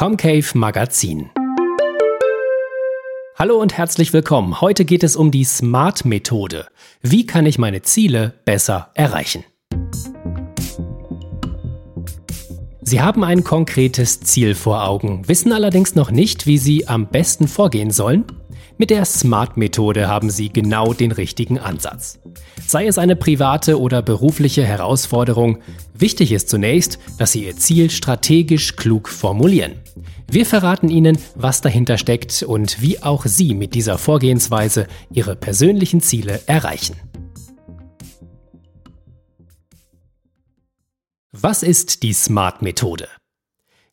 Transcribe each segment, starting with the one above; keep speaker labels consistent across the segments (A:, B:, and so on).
A: Comcave Magazin. Hallo und herzlich willkommen. Heute geht es um die SMART-Methode. Wie kann ich meine Ziele besser erreichen? Sie haben ein konkretes Ziel vor Augen, wissen allerdings noch nicht, wie Sie am besten vorgehen sollen? Mit der SMART-Methode haben Sie genau den richtigen Ansatz. Sei es eine private oder berufliche Herausforderung, wichtig ist zunächst, dass Sie Ihr Ziel strategisch klug formulieren. Wir verraten Ihnen, was dahinter steckt und wie auch Sie mit dieser Vorgehensweise Ihre persönlichen Ziele erreichen. Was ist die SMART-Methode?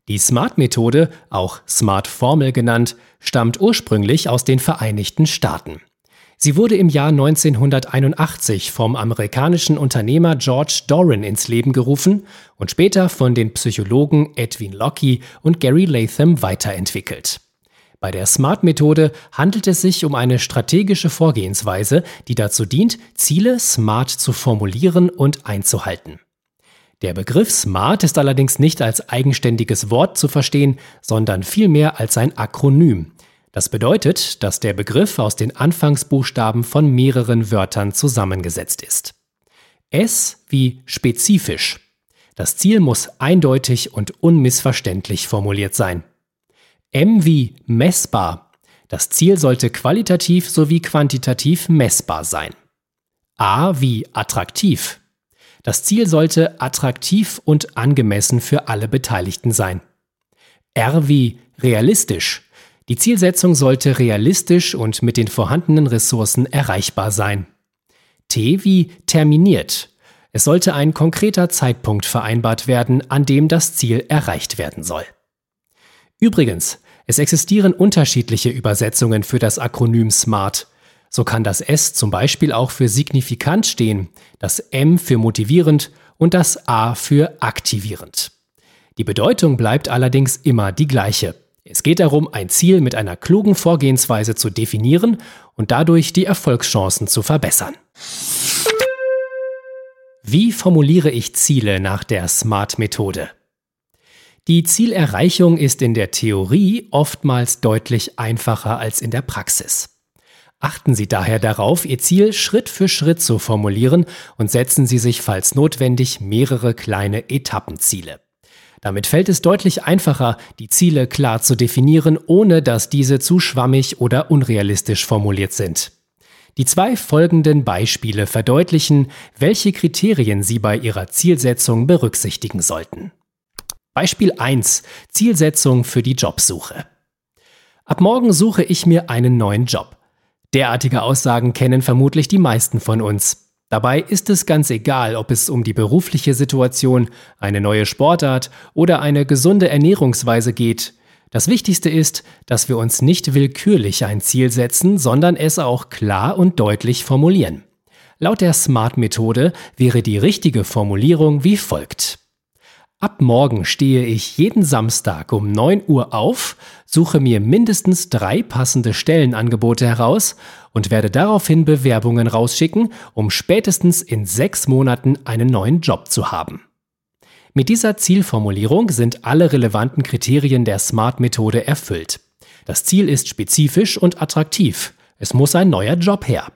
A: Die SMART-Methode, auch SMART-Formel genannt, stammt ursprünglich aus den Vereinigten Staaten. Sie wurde im Jahr 1981 vom amerikanischen Unternehmer George Doran ins Leben gerufen und später von den Psychologen Edwin Locke und Gary Latham weiterentwickelt. Bei der SMART-Methode handelt es sich um eine strategische Vorgehensweise, die dazu dient, Ziele smart zu formulieren und einzuhalten. Der Begriff Smart ist allerdings nicht als eigenständiges Wort zu verstehen, sondern vielmehr als ein Akronym. Das bedeutet, dass der Begriff aus den Anfangsbuchstaben von mehreren Wörtern zusammengesetzt ist. S wie spezifisch. Das Ziel muss eindeutig und unmissverständlich formuliert sein. M wie messbar. Das Ziel sollte qualitativ sowie quantitativ messbar sein. A wie attraktiv. Das Ziel sollte attraktiv und angemessen für alle Beteiligten sein. R wie realistisch. Die Zielsetzung sollte realistisch und mit den vorhandenen Ressourcen erreichbar sein. T wie terminiert. Es sollte ein konkreter Zeitpunkt vereinbart werden, an dem das Ziel erreicht werden soll. Übrigens, es existieren unterschiedliche Übersetzungen für das Akronym SMART. So kann das S zum Beispiel auch für signifikant stehen, das M für motivierend und das A für aktivierend. Die Bedeutung bleibt allerdings immer die gleiche. Es geht darum, ein Ziel mit einer klugen Vorgehensweise zu definieren und dadurch die Erfolgschancen zu verbessern. Wie formuliere ich Ziele nach der SMART-Methode? Die Zielerreichung ist in der Theorie oftmals deutlich einfacher als in der Praxis. Achten Sie daher darauf, Ihr Ziel Schritt für Schritt zu formulieren und setzen Sie sich, falls notwendig, mehrere kleine Etappenziele. Damit fällt es deutlich einfacher, die Ziele klar zu definieren, ohne dass diese zu schwammig oder unrealistisch formuliert sind. Die zwei folgenden Beispiele verdeutlichen, welche Kriterien Sie bei Ihrer Zielsetzung berücksichtigen sollten. Beispiel 1. Zielsetzung für die Jobsuche. Ab morgen suche ich mir einen neuen Job. Derartige Aussagen kennen vermutlich die meisten von uns. Dabei ist es ganz egal, ob es um die berufliche Situation, eine neue Sportart oder eine gesunde Ernährungsweise geht. Das Wichtigste ist, dass wir uns nicht willkürlich ein Ziel setzen, sondern es auch klar und deutlich formulieren. Laut der SMART-Methode wäre die richtige Formulierung wie folgt. Ab morgen stehe ich jeden Samstag um 9 Uhr auf, suche mir mindestens drei passende Stellenangebote heraus und werde daraufhin Bewerbungen rausschicken, um spätestens in sechs Monaten einen neuen Job zu haben. Mit dieser Zielformulierung sind alle relevanten Kriterien der SMART-Methode erfüllt. Das Ziel ist spezifisch und attraktiv. Es muss ein neuer Job her.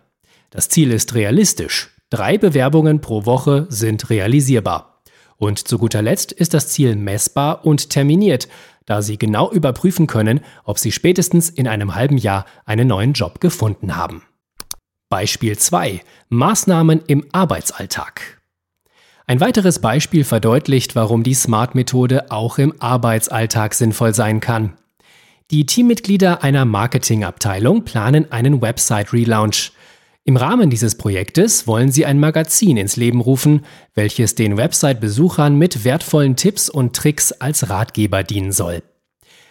A: Das Ziel ist realistisch. Drei Bewerbungen pro Woche sind realisierbar. Und zu guter Letzt ist das Ziel messbar und terminiert, da Sie genau überprüfen können, ob Sie spätestens in einem halben Jahr einen neuen Job gefunden haben. Beispiel 2. Maßnahmen im Arbeitsalltag. Ein weiteres Beispiel verdeutlicht, warum die SMART-Methode auch im Arbeitsalltag sinnvoll sein kann. Die Teammitglieder einer Marketingabteilung planen einen Website-Relaunch. Im Rahmen dieses Projektes wollen sie ein Magazin ins Leben rufen, welches den Website-Besuchern mit wertvollen Tipps und Tricks als Ratgeber dienen soll.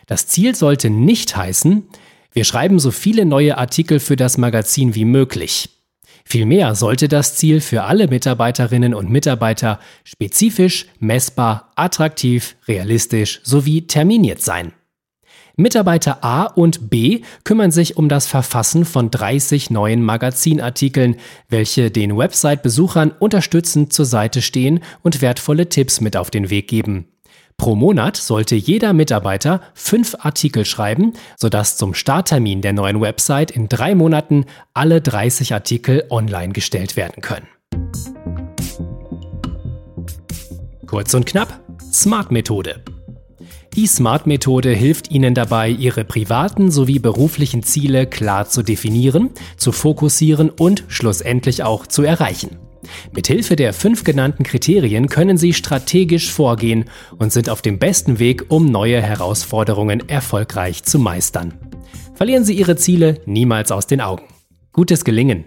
A: Das Ziel sollte nicht heißen, wir schreiben so viele neue Artikel für das Magazin wie möglich. Vielmehr sollte das Ziel für alle Mitarbeiterinnen und Mitarbeiter spezifisch, messbar, attraktiv, realistisch sowie terminiert sein. Mitarbeiter A und B kümmern sich um das Verfassen von 30 neuen Magazinartikeln, welche den Website-Besuchern unterstützend zur Seite stehen und wertvolle Tipps mit auf den Weg geben. Pro Monat sollte jeder Mitarbeiter fünf Artikel schreiben, sodass zum Starttermin der neuen Website in drei Monaten alle 30 Artikel online gestellt werden können. Kurz und knapp, Smart-Methode. Die Smart-Methode hilft Ihnen dabei, Ihre privaten sowie beruflichen Ziele klar zu definieren, zu fokussieren und schlussendlich auch zu erreichen. Mithilfe der fünf genannten Kriterien können Sie strategisch vorgehen und sind auf dem besten Weg, um neue Herausforderungen erfolgreich zu meistern. Verlieren Sie Ihre Ziele niemals aus den Augen. Gutes Gelingen!